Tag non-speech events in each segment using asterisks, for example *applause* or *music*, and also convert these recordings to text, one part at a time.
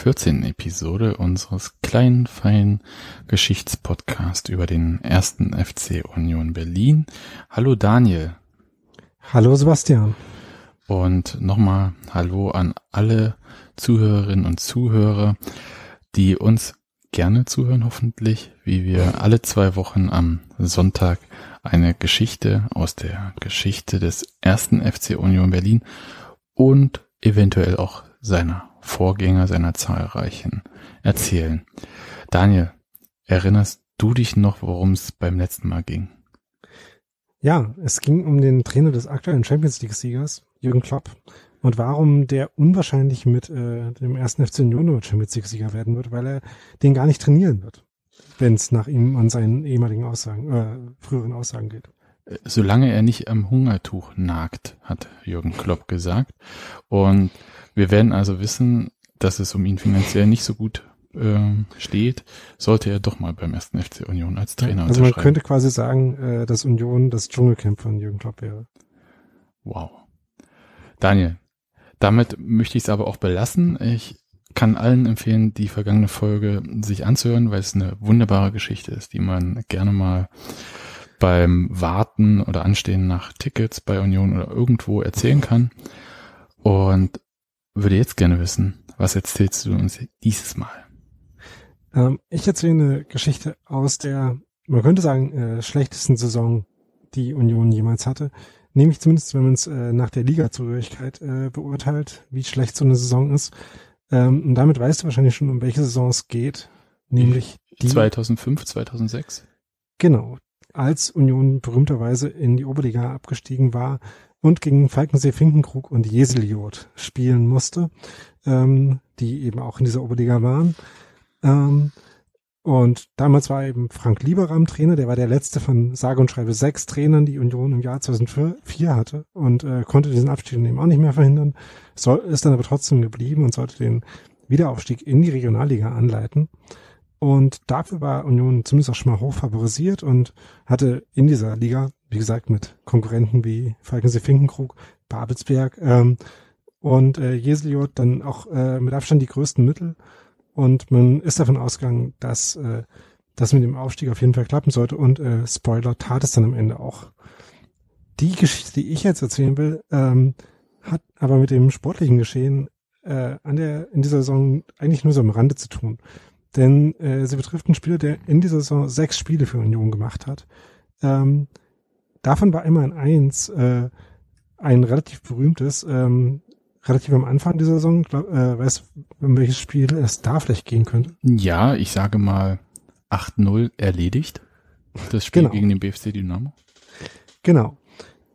14. Episode unseres kleinen, feinen Geschichtspodcasts über den ersten FC Union Berlin. Hallo Daniel. Hallo Sebastian. Und nochmal Hallo an alle Zuhörerinnen und Zuhörer, die uns gerne zuhören, hoffentlich, wie wir alle zwei Wochen am Sonntag eine Geschichte aus der Geschichte des ersten FC Union Berlin und eventuell auch seiner Vorgänger seiner zahlreichen erzählen. Daniel, erinnerst du dich noch, worum es beim letzten Mal ging? Ja, es ging um den Trainer des aktuellen Champions League-Siegers, Jürgen Klopp, und warum der unwahrscheinlich mit äh, dem ersten FC Union Champions League-Sieger werden wird, weil er den gar nicht trainieren wird, wenn es nach ihm an seinen ehemaligen Aussagen, äh, früheren Aussagen geht. Solange er nicht am Hungertuch nagt, hat Jürgen Klopp gesagt. Und wir werden also wissen, dass es um ihn finanziell nicht so gut äh, steht, sollte er doch mal beim ersten FC Union als Trainer Also man könnte quasi sagen, äh, dass Union das Dschungelcamp von Jürgen Klopp wäre. Wow. Daniel, damit möchte ich es aber auch belassen. Ich kann allen empfehlen, die vergangene Folge sich anzuhören, weil es eine wunderbare Geschichte ist, die man gerne mal beim Warten oder Anstehen nach Tickets bei Union oder irgendwo erzählen kann. Und würde jetzt gerne wissen, was erzählst du uns dieses Mal? Ähm, ich erzähle eine Geschichte aus der, man könnte sagen, äh, schlechtesten Saison, die Union jemals hatte. Nämlich zumindest, wenn man es äh, nach der Ligazugehörigkeit äh, beurteilt, wie schlecht so eine Saison ist. Ähm, und damit weißt du wahrscheinlich schon, um welche Saison es geht. Nämlich die 2005, 2006. Genau. Als Union berühmterweise in die Oberliga abgestiegen war und gegen Falkensee, Finkenkrug und Jeseliot spielen musste, ähm, die eben auch in dieser Oberliga waren. Ähm, und damals war eben Frank Lieberam Trainer, der war der letzte von sage und schreibe sechs Trainern, die Union im Jahr 2004 hatte und äh, konnte diesen Abstieg eben auch nicht mehr verhindern, soll, ist dann aber trotzdem geblieben und sollte den Wiederaufstieg in die Regionalliga anleiten. Und dafür war Union zumindest auch schon mal hoch favorisiert und hatte in dieser Liga, wie gesagt, mit Konkurrenten wie Falkensee Finkenkrug, Babelsberg ähm, und äh, Jeseliot dann auch äh, mit Abstand die größten Mittel. Und man ist davon ausgegangen, dass äh, das mit dem Aufstieg auf jeden Fall klappen sollte. Und äh, Spoiler, tat es dann am Ende auch. Die Geschichte, die ich jetzt erzählen will, ähm, hat aber mit dem sportlichen Geschehen äh, an der in dieser Saison eigentlich nur so am Rande zu tun denn äh, sie betrifft einen Spieler, der in dieser Saison sechs Spiele für Union gemacht hat. Ähm, davon war immer ein Eins äh, ein relativ berühmtes, ähm, relativ am Anfang dieser Saison. Glaub, äh, weißt du, um welches Spiel es da vielleicht gehen könnte? Ja, ich sage mal 8-0 erledigt. Das Spiel genau. gegen den BFC Dynamo. Genau.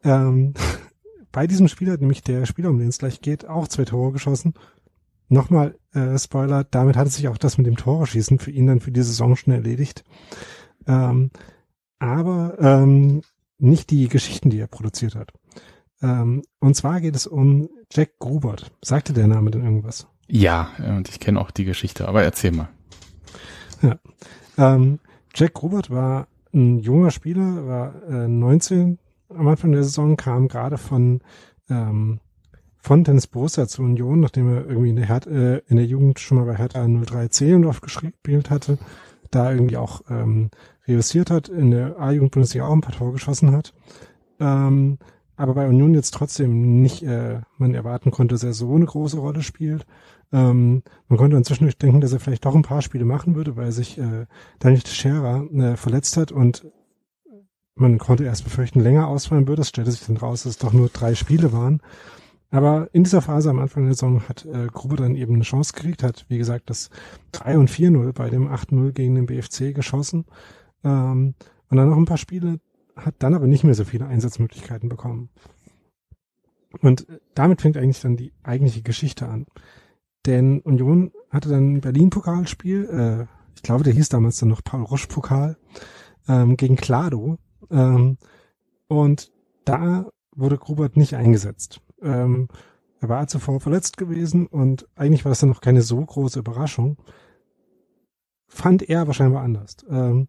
Ähm, *laughs* bei diesem Spiel hat nämlich der Spieler, um den es gleich geht, auch zwei Tore geschossen nochmal äh, Spoiler, damit hat sich auch das mit dem Torschießen für ihn dann für die Saison schon erledigt. Ähm, aber ähm, nicht die Geschichten, die er produziert hat. Ähm, und zwar geht es um Jack Grubert. Sagte der Name denn irgendwas? Ja, und ich kenne auch die Geschichte, aber erzähl mal. Ja. Ähm, Jack Grubert war ein junger Spieler, war äh, 19 am Anfang der Saison, kam gerade von ähm, von Tennis Borussia zur Union, nachdem er irgendwie in der, Her äh, in der Jugend schon mal bei Hertha 03 Zehlendorf gespielt hatte, da irgendwie auch ähm, reüssiert hat, in der A-Jugend-Bundesliga auch ein paar Tore geschossen hat. Ähm, aber bei Union jetzt trotzdem nicht, äh, man erwarten konnte, dass er so eine große Rolle spielt. Ähm, man konnte inzwischen denken, dass er vielleicht doch ein paar Spiele machen würde, weil sich äh, Daniel Teixeira äh, verletzt hat und man konnte erst befürchten, länger ausfallen würde. Es stellte sich dann raus, dass es doch nur drei Spiele waren. Aber in dieser Phase am Anfang der Saison hat äh, Grube dann eben eine Chance gekriegt, hat, wie gesagt, das 3 und 4-0 bei dem 8-0 gegen den BFC geschossen. Ähm, und dann noch ein paar Spiele, hat dann aber nicht mehr so viele Einsatzmöglichkeiten bekommen. Und damit fängt eigentlich dann die eigentliche Geschichte an. Denn Union hatte dann ein Berlin-Pokalspiel, äh, ich glaube, der hieß damals dann noch Paul-Roche-Pokal, ähm, gegen Klado. Ähm, und da wurde Grubert nicht eingesetzt. Ähm, er war zuvor verletzt gewesen und eigentlich war das dann noch keine so große Überraschung. Fand er wahrscheinlich anders. Ähm,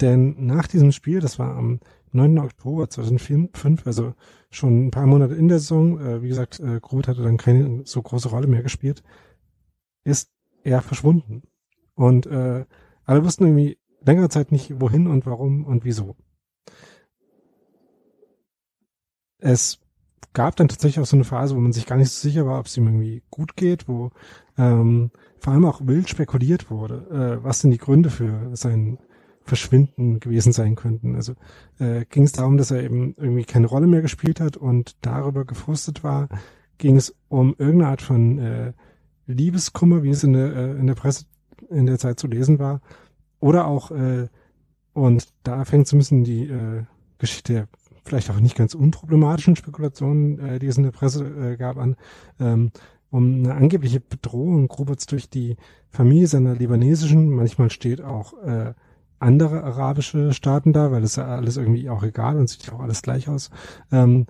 denn nach diesem Spiel, das war am 9. Oktober 2005, also schon ein paar Monate in der Saison, äh, wie gesagt, äh, Grubert hatte dann keine so große Rolle mehr gespielt, ist er verschwunden. Und äh, alle wussten irgendwie längere Zeit nicht, wohin und warum und wieso. Es gab dann tatsächlich auch so eine Phase, wo man sich gar nicht so sicher war, ob es ihm irgendwie gut geht, wo ähm, vor allem auch wild spekuliert wurde, äh, was denn die Gründe für sein Verschwinden gewesen sein könnten. Also äh, ging es darum, dass er eben irgendwie keine Rolle mehr gespielt hat und darüber gefrustet war, ging es um irgendeine Art von äh, Liebeskummer, wie es in der, äh, in der Presse in der Zeit zu lesen war, oder auch, äh, und da fängt so ein bisschen die äh, Geschichte vielleicht auch nicht ganz unproblematischen Spekulationen, äh, die es in der Presse äh, gab, an, ähm, um eine angebliche Bedrohung Gruberts durch die Familie seiner libanesischen, manchmal steht auch äh, andere arabische Staaten da, weil es ja alles irgendwie auch egal und sieht ja auch alles gleich aus. Ähm,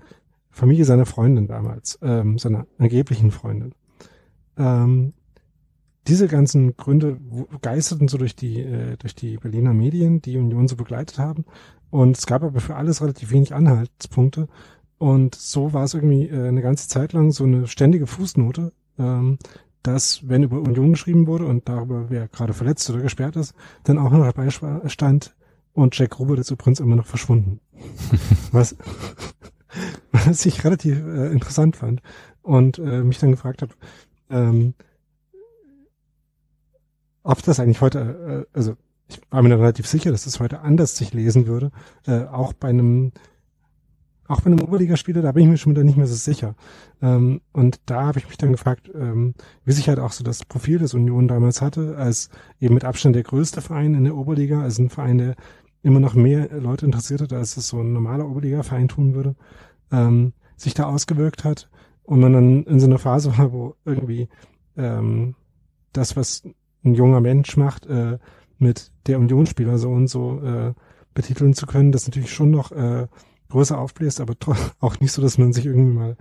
Familie seiner Freundin damals, ähm, seiner angeblichen Freundin. Ähm, diese ganzen Gründe geisterten so durch die, äh, durch die Berliner Medien, die Union so begleitet haben. Und es gab aber für alles relativ wenig Anhaltspunkte. Und so war es irgendwie äh, eine ganze Zeit lang so eine ständige Fußnote, ähm, dass, wenn über Union geschrieben wurde und darüber, wer gerade verletzt oder gesperrt ist, dann auch noch dabei stand und Jack Robert ist übrigens immer noch verschwunden. *laughs* was, *laughs* was ich relativ äh, interessant fand und äh, mich dann gefragt habe, ähm, ob das eigentlich heute, äh, also ich war mir relativ sicher, dass das heute anders sich lesen würde, äh, auch bei einem auch bei einem Oberligaspieler, da bin ich mir schon wieder nicht mehr so sicher. Ähm, und da habe ich mich dann gefragt, ähm, wie sich halt auch so das Profil des Union damals hatte, als eben mit Abstand der größte Verein in der Oberliga, also ein Verein, der immer noch mehr Leute interessiert hat, als es so ein normaler Oberliga-Verein tun würde, ähm, sich da ausgewirkt hat und man dann in so einer Phase war, wo irgendwie ähm, das, was ein junger Mensch macht, äh, mit der Unionsspieler so und so äh, betiteln zu können, das natürlich schon noch äh, größer aufbläst, aber *laughs* auch nicht so, dass man sich irgendwie mal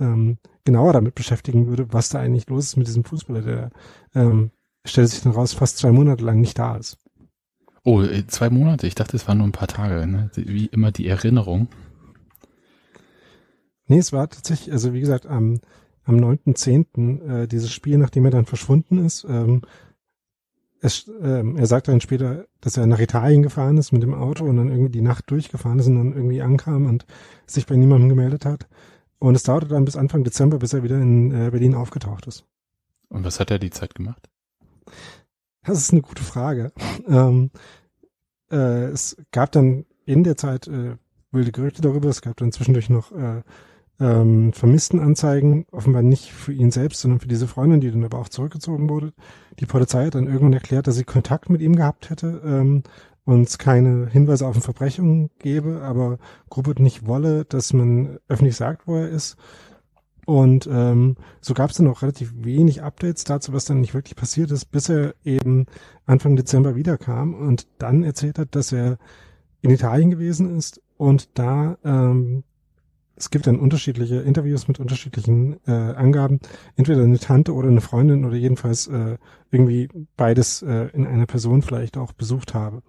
ähm, genauer damit beschäftigen würde, was da eigentlich los ist mit diesem Fußballer, der ähm, stellt sich dann raus, fast zwei Monate lang nicht da ist. Oh, äh, zwei Monate? Ich dachte, es waren nur ein paar Tage, ne? Wie immer die Erinnerung. Nee, es war tatsächlich, also wie gesagt, am, am 9.10. Äh, dieses Spiel, nachdem er dann verschwunden ist, ähm, es, ähm, er sagt dann später, dass er nach Italien gefahren ist mit dem Auto und dann irgendwie die Nacht durchgefahren ist und dann irgendwie ankam und sich bei niemandem gemeldet hat. Und es dauerte dann bis Anfang Dezember, bis er wieder in äh, Berlin aufgetaucht ist. Und was hat er die Zeit gemacht? Das ist eine gute Frage. Ähm, äh, es gab dann in der Zeit äh, wilde Gerüchte darüber. Es gab dann zwischendurch noch äh, ähm, Vermisstenanzeigen, offenbar nicht für ihn selbst, sondern für diese Freundin, die dann aber auch zurückgezogen wurde. Die Polizei hat dann irgendwann erklärt, dass sie Kontakt mit ihm gehabt hätte ähm, und es keine Hinweise auf eine Verbrechung gebe, aber Gruppert nicht wolle, dass man öffentlich sagt, wo er ist. Und ähm, so gab es dann auch relativ wenig Updates dazu, was dann nicht wirklich passiert ist, bis er eben Anfang Dezember wiederkam und dann erzählt hat, dass er in Italien gewesen ist und da ähm, es gibt dann unterschiedliche Interviews mit unterschiedlichen äh, Angaben, entweder eine Tante oder eine Freundin oder jedenfalls äh, irgendwie beides äh, in einer Person vielleicht auch besucht habe.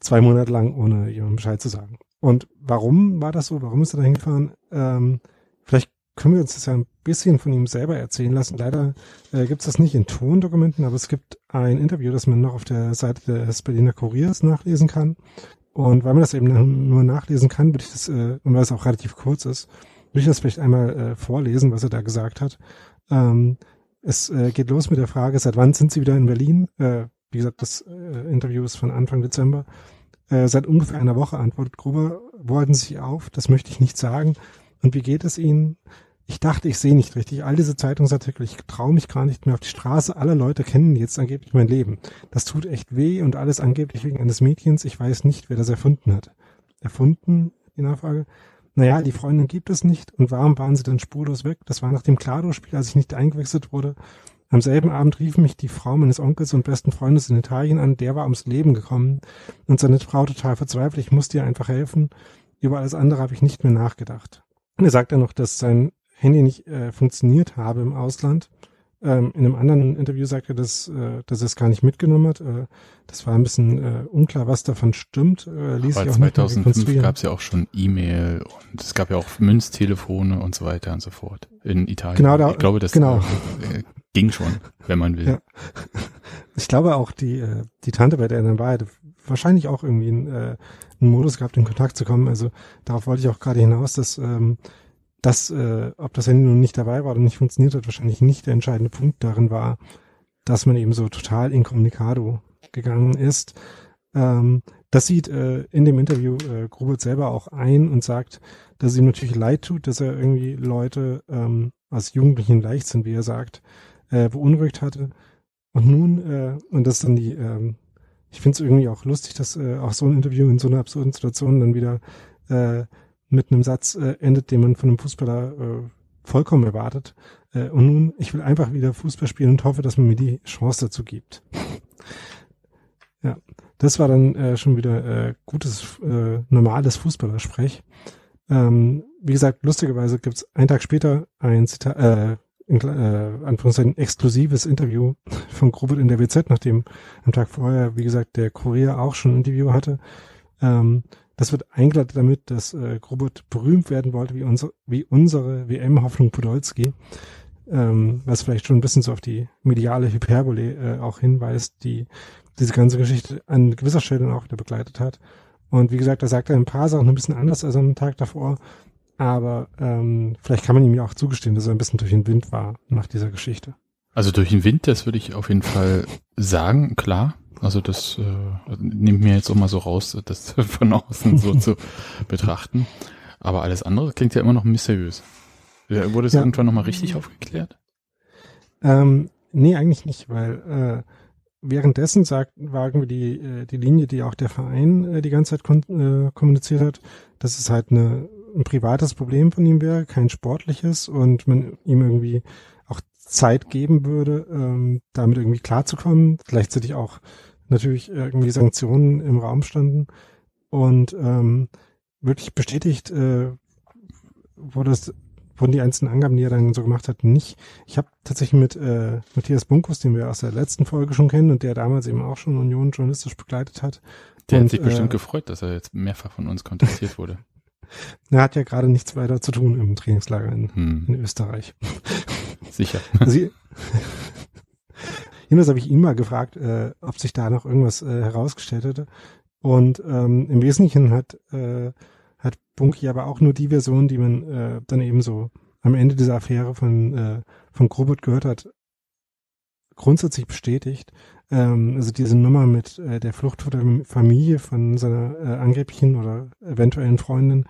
Zwei Monate lang, ohne jemandem Bescheid zu sagen. Und warum war das so? Warum ist er da hingefahren? Ähm, vielleicht können wir uns das ja ein bisschen von ihm selber erzählen lassen. Leider äh, gibt es das nicht in Tondokumenten, aber es gibt ein Interview, das man noch auf der Seite des Berliner Kuriers nachlesen kann. Und weil man das eben nur nachlesen kann, würde ich das, äh, und weil es auch relativ kurz ist, will ich das vielleicht einmal äh, vorlesen, was er da gesagt hat. Ähm, es äh, geht los mit der Frage, seit wann sind Sie wieder in Berlin? Äh, wie gesagt, das äh, Interview ist von Anfang Dezember. Äh, seit ungefähr einer Woche antwortet Gruber, wo halten Sie sich auf? Das möchte ich nicht sagen. Und wie geht es Ihnen? Ich dachte, ich sehe nicht richtig. All diese Zeitungsartikel, ich traue mich gar nicht mehr auf die Straße. Alle Leute kennen jetzt angeblich mein Leben. Das tut echt weh und alles angeblich wegen eines Mädchens. Ich weiß nicht, wer das erfunden hat. Erfunden? Die Nachfrage. Naja, die Freundin gibt es nicht. Und warum waren sie dann spurlos weg? Das war nach dem Klado-Spiel, als ich nicht eingewechselt wurde. Am selben Abend rief mich die Frau meines Onkels und besten Freundes in Italien an. Der war ums Leben gekommen und seine Frau total verzweifelt. Ich musste ihr einfach helfen. Über alles andere habe ich nicht mehr nachgedacht. Er sagt dann noch, dass sein Handy nicht äh, funktioniert habe im Ausland. Ähm, in einem anderen Interview sagt er, dass, äh, dass er es gar nicht mitgenommen hat. Äh, das war ein bisschen äh, unklar, was davon stimmt. Äh, ließ Aber sich auch 2005 gab es ja auch schon E-Mail und es gab ja auch Münztelefone und so weiter und so fort in Italien. Genau, da, ich glaube, das genau. äh, ging schon, wenn man will. Ja. Ich glaube auch die, die Tante, bei der er dann war, wahrscheinlich auch irgendwie einen, äh, einen Modus gehabt, in Kontakt zu kommen. Also darauf wollte ich auch gerade hinaus, dass ähm, das, äh, ob das Handy nun nicht dabei war oder nicht funktioniert hat, wahrscheinlich nicht der entscheidende Punkt darin war, dass man eben so total incommunicado gegangen ist. Ähm, das sieht äh, in dem Interview äh, Grubert selber auch ein und sagt, dass es ihm natürlich leid tut, dass er irgendwie Leute ähm, als Jugendlichen leicht sind, wie er sagt, äh, beunruhigt hatte. Und nun, äh, und das dann die, ähm, ich finde es irgendwie auch lustig, dass äh, auch so ein Interview in so einer absurden Situation dann wieder äh, mit einem Satz äh, endet, den man von einem Fußballer äh, vollkommen erwartet. Äh, und nun, ich will einfach wieder Fußball spielen und hoffe, dass man mir die Chance dazu gibt. ja, das war dann äh, schon wieder äh, gutes, äh, normales Fußballersprech. Ähm, wie gesagt, lustigerweise gibt's einen Tag später ein Zitat, äh, in, äh, Anführungszeichen exklusives Interview von Grubert in der WZ, nachdem am Tag vorher, wie gesagt, der Kurier auch schon ein Interview hatte. Ähm, das wird eingeleitet damit, dass äh, Grubert berühmt werden wollte wie, unsere, wie unsere WM-Hoffnung Podolski, ähm, was vielleicht schon ein bisschen so auf die mediale Hyperbole äh, auch hinweist, die diese ganze Geschichte an gewisser Stelle auch wieder begleitet hat. Und wie gesagt, da sagt er ein paar Sachen ein bisschen anders als am Tag davor, aber ähm, vielleicht kann man ihm ja auch zugestehen, dass er ein bisschen durch den Wind war nach dieser Geschichte. Also durch den Wind, das würde ich auf jeden Fall sagen, klar. Also das äh, nimmt mir jetzt auch mal so raus, das *laughs* von außen so zu betrachten. Aber alles andere klingt ja immer noch mysteriös. Wurde es Ja. irgendwann nochmal richtig aufgeklärt? Ähm, nee, eigentlich nicht, weil äh, währenddessen sagt, wagen wir die, äh, die Linie, die auch der Verein äh, die ganze Zeit kon äh, kommuniziert hat, dass es halt eine, ein privates Problem von ihm wäre, kein sportliches und man ihm irgendwie Zeit geben würde, ähm, damit irgendwie klarzukommen. Gleichzeitig auch natürlich irgendwie Sanktionen im Raum standen und ähm, wirklich bestätigt äh, wurde es wurden die einzelnen Angaben, die er dann so gemacht hat, nicht. Ich habe tatsächlich mit äh, Matthias Bunkus, den wir aus der letzten Folge schon kennen und der damals eben auch schon Union journalistisch begleitet hat. Der und, hat sich bestimmt äh, gefreut, dass er jetzt mehrfach von uns kontaktiert wurde. Er hat ja gerade nichts weiter zu tun im Trainingslager in, Hm, in Österreich. sicher. *laughs* Also, jedenfalls habe ich ihn mal gefragt, äh, ob sich da noch irgendwas äh, herausgestellt hätte. Und ähm, im Wesentlichen hat, äh, hat Bunky aber auch nur die Version, die man äh, dann eben so am Ende dieser Affäre von, äh, von Grobert gehört hat, grundsätzlich bestätigt. Ähm, also diese Nummer mit äh, der Flucht vor der Familie von seiner äh, angeblichen oder eventuellen Freundin,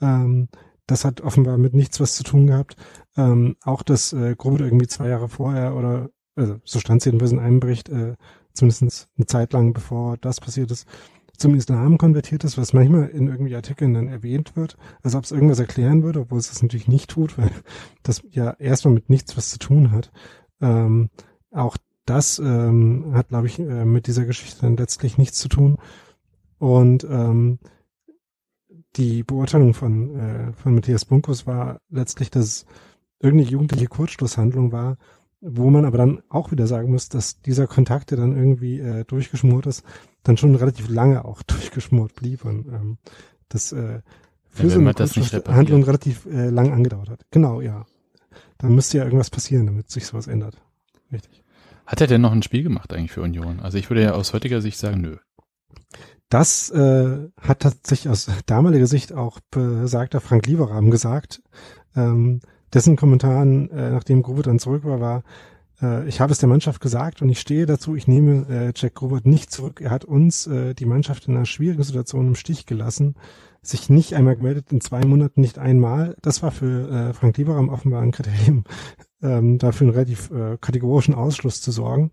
ähm, das hat offenbar mit nichts was zu tun gehabt. Ähm, auch dass äh, Grobert irgendwie zwei Jahre vorher oder also so stand es jedenfalls in einem Bericht, äh, zumindest eine Zeit lang bevor das passiert ist, zum Islam konvertiert ist, was manchmal in irgendwie Artikeln dann erwähnt wird, als ob es irgendwas erklären würde, obwohl es das natürlich nicht tut, *laughs* weil das ja erstmal mit nichts was zu tun hat. Ähm, auch das ähm, hat, glaube ich, äh, mit dieser Geschichte dann letztlich nichts zu tun. Und ähm, die Beurteilung von, äh, von Matthias Bunkus war letztlich, dass irgendeine jugendliche Kurzschlusshandlung war, wo man aber dann auch wieder sagen muss, dass dieser Kontakt, der dann irgendwie äh, durchgeschmort ist, dann schon relativ lange auch *laughs* durchgeschmort blieb und ähm, das äh, für wenn so eine repariert. relativ äh, lang angedauert hat. Genau, ja. Da müsste ja irgendwas passieren, damit sich sowas ändert. Richtig. Hat er denn noch ein Spiel gemacht eigentlich für Union? Also ich würde ja aus heutiger Sicht sagen, nö. Das äh, hat tatsächlich aus damaliger Sicht auch besagter Frank Lieberrahmen gesagt. Ähm, dessen Kommentaren, äh, nachdem Grubert dann zurück war, war, ich habe es der Mannschaft gesagt und ich stehe dazu, ich nehme äh, Jack Grubert nicht zurück. Er hat uns, äh, die Mannschaft in einer schwierigen Situation im Stich gelassen, sich nicht einmal gemeldet, in zwei Monaten nicht einmal. Das war für äh, Frank Lieberam offenbar ein Kriterium, *laughs* ähm, dafür einen relativ äh, kategorischen Ausschluss zu sorgen.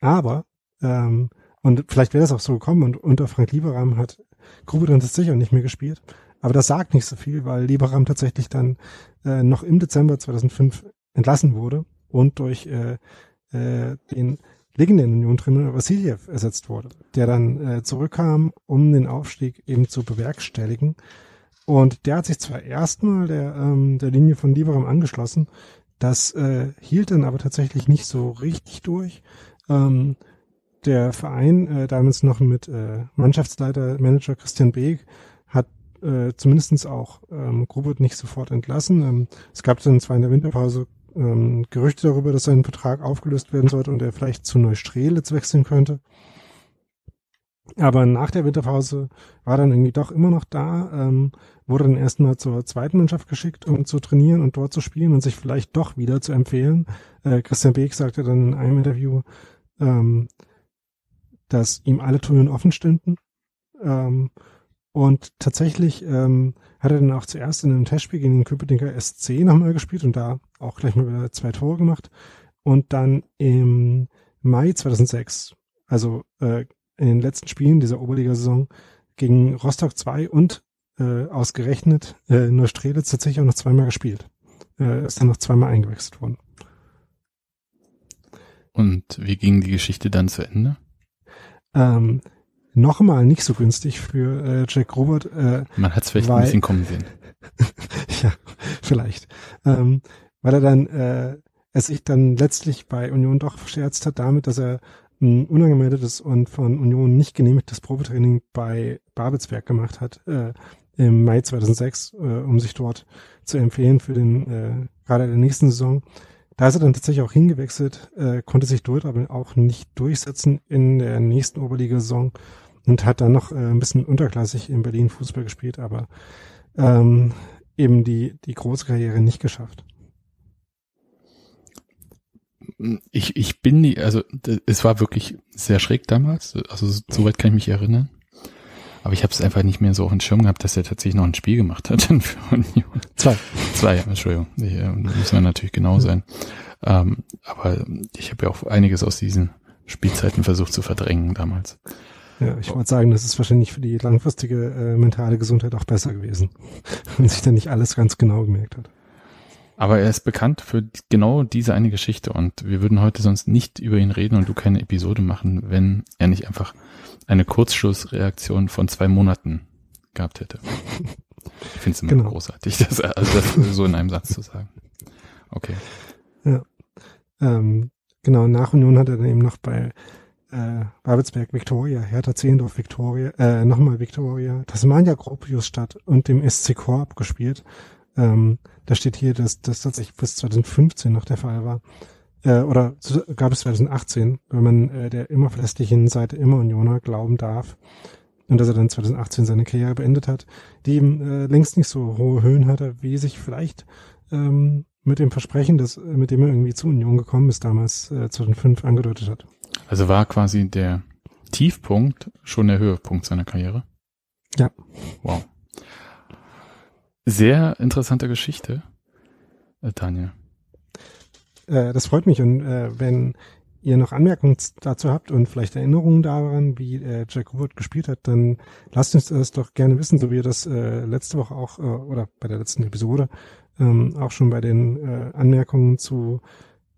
Aber, ähm, und vielleicht wäre das auch so gekommen und unter Frank Lieberam hat dann tatsächlich auch nicht mehr gespielt. Aber das sagt nicht so viel, weil Lieberam tatsächlich dann äh, noch im Dezember 2005 entlassen wurde und durch äh, äh, den legendären Union-Trainer Vassiljev ersetzt wurde, der dann äh, zurückkam, um den Aufstieg eben zu bewerkstelligen. Und der hat sich zwar erstmal der, ähm, der Linie von Lieberam angeschlossen, das äh, hielt dann aber tatsächlich nicht so richtig durch. Ähm, der Verein, äh, damals noch mit äh, Mannschaftsleiter, Manager Christian Beek, hat äh, zumindestens auch ähm, Grubert nicht sofort entlassen. Ähm, es gab dann zwar in der Winterpause ähm, Gerüchte darüber, dass sein Vertrag aufgelöst werden sollte und er vielleicht zu Neustrelitz wechseln könnte. Aber nach der Winterpause war dann irgendwie doch immer noch da, ähm, wurde dann erstmal zur zweiten Mannschaft geschickt, um zu trainieren und dort zu spielen und sich vielleicht doch wieder zu empfehlen. Äh, Christian Beek sagte dann in einem Interview, ähm, dass ihm alle Türen offen stünden. Ähm, und tatsächlich ähm, hat er dann auch zuerst in einem Testspiel gegen den Köpenicker SC nochmal gespielt und da auch gleich mal wieder zwei Tore gemacht. Und dann im Mai 2006, also äh, in den letzten Spielen dieser Oberligasaison, gegen Rostock 2 und äh, ausgerechnet äh, Neustrelitz tatsächlich auch noch zweimal gespielt. Äh, ist dann noch zweimal eingewechselt worden. Und wie ging die Geschichte dann zu Ende? Ähm, Nochmal nicht so günstig für äh, Jack Robert. Äh, Man hat es vielleicht weil, ein bisschen kommen sehen. *laughs* ja, vielleicht. Ähm, weil er dann äh, es sich dann letztlich bei Union doch verscherzt hat damit, dass er ein unangemeldetes und von Union nicht genehmigtes Probetraining bei Babelsberg gemacht hat äh, im Mai 2006, äh, um sich dort zu empfehlen für den äh, gerade der nächsten Saison. Da ist er dann tatsächlich auch hingewechselt, äh, konnte sich dort aber auch nicht durchsetzen in der nächsten Oberligasaison und hat dann noch äh, ein bisschen unterklassig in Berlin Fußball gespielt, aber ähm, eben die, die große Karriere nicht geschafft. Ich, ich bin die, also es war wirklich sehr schräg damals, also soweit kann ich mich erinnern. Aber ich habe es einfach nicht mehr so auf den Schirm gehabt, dass er tatsächlich noch ein Spiel gemacht hat für Union. Zwei. Zwei, Entschuldigung. Äh, muss man natürlich genau sein. Ähm, aber ich habe ja auch einiges aus diesen Spielzeiten versucht zu verdrängen damals. Ja, ich wollte sagen, das ist wahrscheinlich für die langfristige äh, mentale Gesundheit auch besser gewesen, *laughs* wenn sich dann nicht alles ganz genau gemerkt hat. Aber er ist bekannt für genau diese eine Geschichte und wir würden heute sonst nicht über ihn reden und du keine Episode machen, wenn er nicht einfach eine Kurzschlussreaktion von zwei Monaten gehabt hätte. *laughs* Ich finde es immer genau. großartig, das, also das so in einem Satz zu sagen. Okay. Ja. Ähm, genau, nach Union hat er dann eben noch bei äh, Babelsberg Victoria, Hertha Zehendorf Victoria, äh, nochmal Victoria, Tasmania Gropius Stadt und dem SC Korb gespielt. Ähm, da steht hier, dass das tatsächlich bis 2015 noch der Fall war. Äh, oder gab es 2018, wenn man äh, der immer verlässlichen Seite immer Unioner glauben darf. Und dass er dann 2018 seine Karriere beendet hat, die eben äh, längst nicht so hohe Höhen hatte, wie sich vielleicht ähm, mit dem Versprechen, dass, äh, mit dem er irgendwie zu Union gekommen ist, damals äh, 2005 angedeutet hat. Also war quasi der Tiefpunkt schon der Höhepunkt seiner Karriere? Ja. Wow. Sehr interessante Geschichte, äh, Daniel. Äh, das freut mich und äh, wenn ihr noch Anmerkungen dazu habt und vielleicht Erinnerungen daran, wie äh, Jack Wood gespielt hat, dann lasst uns das doch gerne wissen, so wie ihr das letzte Woche auch oder bei der letzten Episode ähm, auch schon bei den Anmerkungen zu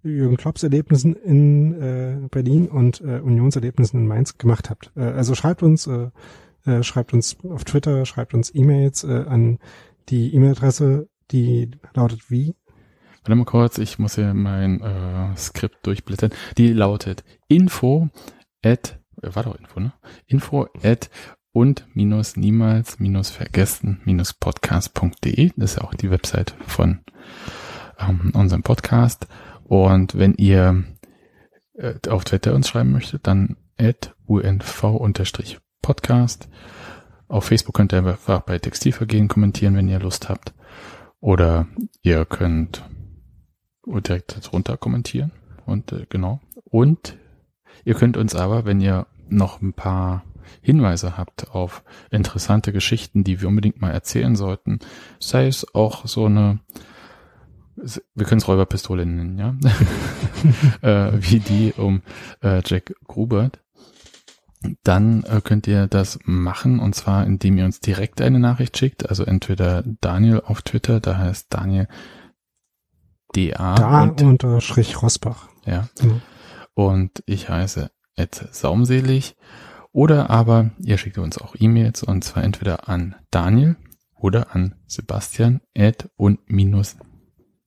Jürgen Klopps Erlebnissen in Berlin und Unionserlebnissen in Mainz gemacht habt. Also schreibt uns, schreibt uns auf Twitter, schreibt uns E-Mails an die E-Mail-Adresse, die lautet wie? Warte mal kurz, ich muss hier mein äh, Skript durchblättern. Die lautet info at, äh, war doch Info, ne? Info at und minus niemals minus vergessen minus podcast.de. Das ist ja auch die Website von ähm, unserem Podcast. Und wenn ihr äh, auf Twitter uns schreiben möchtet, dann at unv-podcast. Auf Facebook könnt ihr einfach bei Textilvergehen kommentieren, wenn ihr Lust habt. Oder ihr könnt direkt darunter kommentieren. Und äh, genau. Und ihr könnt uns aber, wenn ihr noch ein paar Hinweise habt auf interessante Geschichten, die wir unbedingt mal erzählen sollten, sei es auch so eine, wir können es Räuberpistole nennen, ja, *laughs* äh, wie die um äh, Jack Grubert, dann äh, könnt ihr das machen und zwar indem ihr uns direkt eine Nachricht schickt, also entweder Daniel auf Twitter, da heißt Daniel DA Da und, unterstrich Rosbach. ja, Mhm. und ich heiße Ed Saumselig oder aber ihr schickt uns auch E-Mails und zwar entweder an Daniel oder an Sebastian at und minus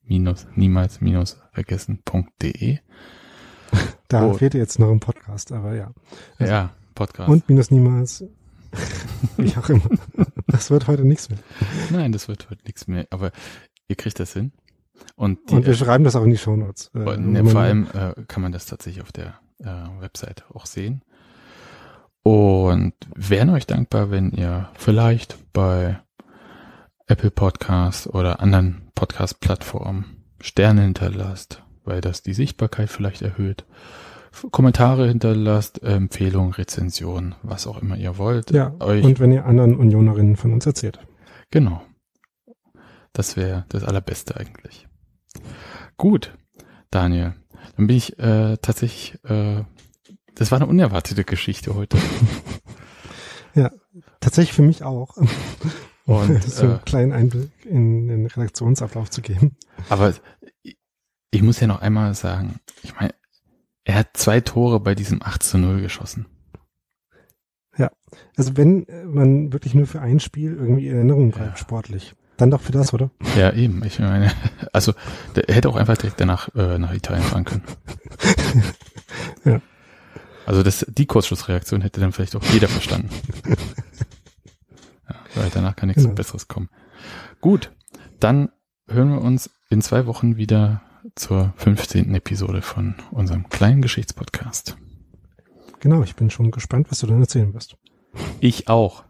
minus niemals minus vergessen.de. *laughs* Da Oh. fehlt jetzt noch ein Podcast, aber ja. Also- Ja, Podcast. Und minus niemals. Wie auch immer. Das wird heute nichts mehr. Nein, das wird heute nichts mehr, aber ihr kriegt das hin. Und, die, Und wir schreiben das auch in die Shownotes. Äh, äh, ne, vor allem äh, kann man das tatsächlich auf der äh, Website auch sehen. Und wären euch dankbar, wenn ihr vielleicht bei Apple Podcasts oder anderen Podcast-Plattformen Sterne hinterlasst, weil das die Sichtbarkeit vielleicht erhöht. Kommentare hinterlasst, Empfehlungen, Rezensionen, was auch immer ihr wollt. Ja, euch und wenn ihr anderen Unionerinnen von uns erzählt. Genau. Das wäre das Allerbeste eigentlich. Gut, Daniel. Dann bin ich äh, tatsächlich, äh, das war eine unerwartete Geschichte heute. *laughs* Tatsächlich für mich auch. *laughs* Und, *laughs* so einen äh, kleinen Einblick in den Redaktionsablauf zu geben. Aber ich muss ja noch einmal sagen, ich meine, er hat zwei Tore bei diesem 8 zu 0 geschossen. Also wenn man wirklich nur für ein Spiel irgendwie in Erinnerung bleibt, Ja. sportlich, dann doch für das, oder? Ja, eben. Ich meine, *laughs* also der er hätte auch einfach direkt danach äh, nach Italien fahren können. *laughs* Ja. Also das, die Kurzschlussreaktion hätte dann vielleicht auch jeder verstanden. *laughs* ja, weil danach kann nichts Genau. Besseres kommen. Gut, dann hören wir uns in zwei Wochen wieder zur 15. Episode von unserem kleinen Geschichtspodcast. Genau, ich bin schon gespannt, was du dann erzählen wirst. Ich auch.